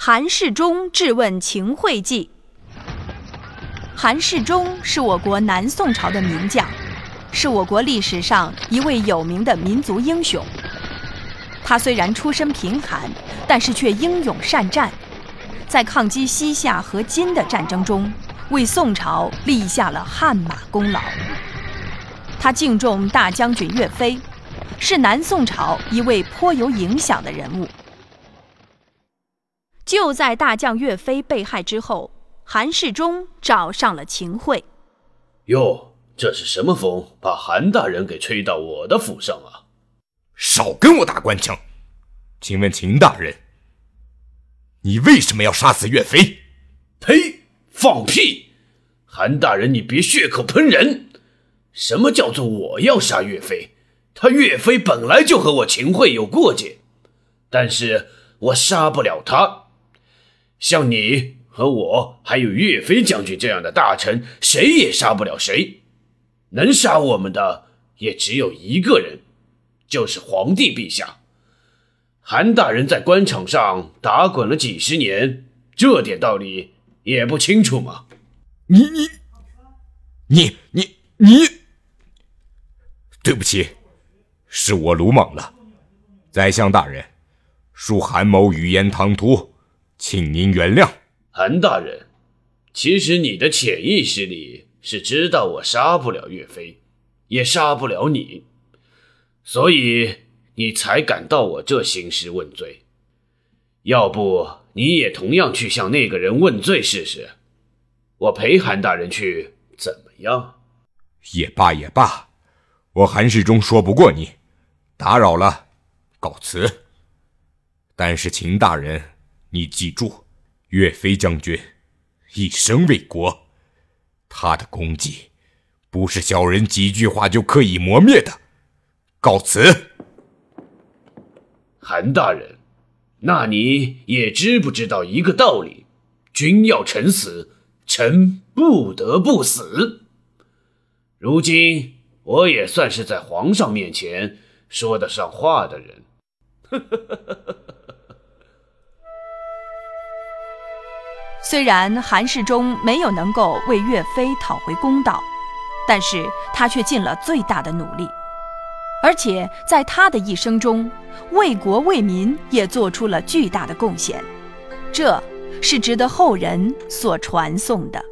韩世忠质问秦桧记。韩世忠是我国南宋朝的名将，是我国历史上一位有名的民族英雄。他虽然出身贫寒，但是却英勇善战，在抗击西夏和金的战争中，为宋朝立下了汗马功劳。他敬重大将军岳飞，是南宋朝一位颇有影响的人物。就在大将岳飞被害之后，韩世忠找上了秦桧。哟，这是什么风，把韩大人给吹到我的府上啊？少跟我打官腔！请问秦大人，你为什么要杀死岳飞？呸！放屁！韩大人，你别血口喷人！什么叫做我要杀岳飞？他岳飞本来就和我秦桧有过节，但是我杀不了他。像你和我，还有岳飞将军这样的大臣，谁也杀不了谁。能杀我们的也只有一个人，就是皇帝陛下。韩大人在官场上打滚了几十年，这点道理也不清楚吗？你你你你你，对不起，是我鲁莽了。宰相大人，恕韩某语言唐突。请您原谅，韩大人。其实你的潜意识里是知道我杀不了岳飞，也杀不了你，所以你才敢到我这兴师问罪。要不你也同样去向那个人问罪试试？我陪韩大人去，怎么样？也罢也罢，我韩世忠说不过你，打扰了，告辞。但是秦大人。你记住，岳飞将军一生为国，他的功绩不是小人几句话就可以磨灭的。告辞，韩大人，那你也知不知道一个道理？君要臣死，臣不得不死。如今我也算是在皇上面前说得上话的人。虽然韩世忠没有能够为岳飞讨回公道，但是他却尽了最大的努力，而且在他的一生中，为国为民也做出了巨大的贡献，这是值得后人所传颂的。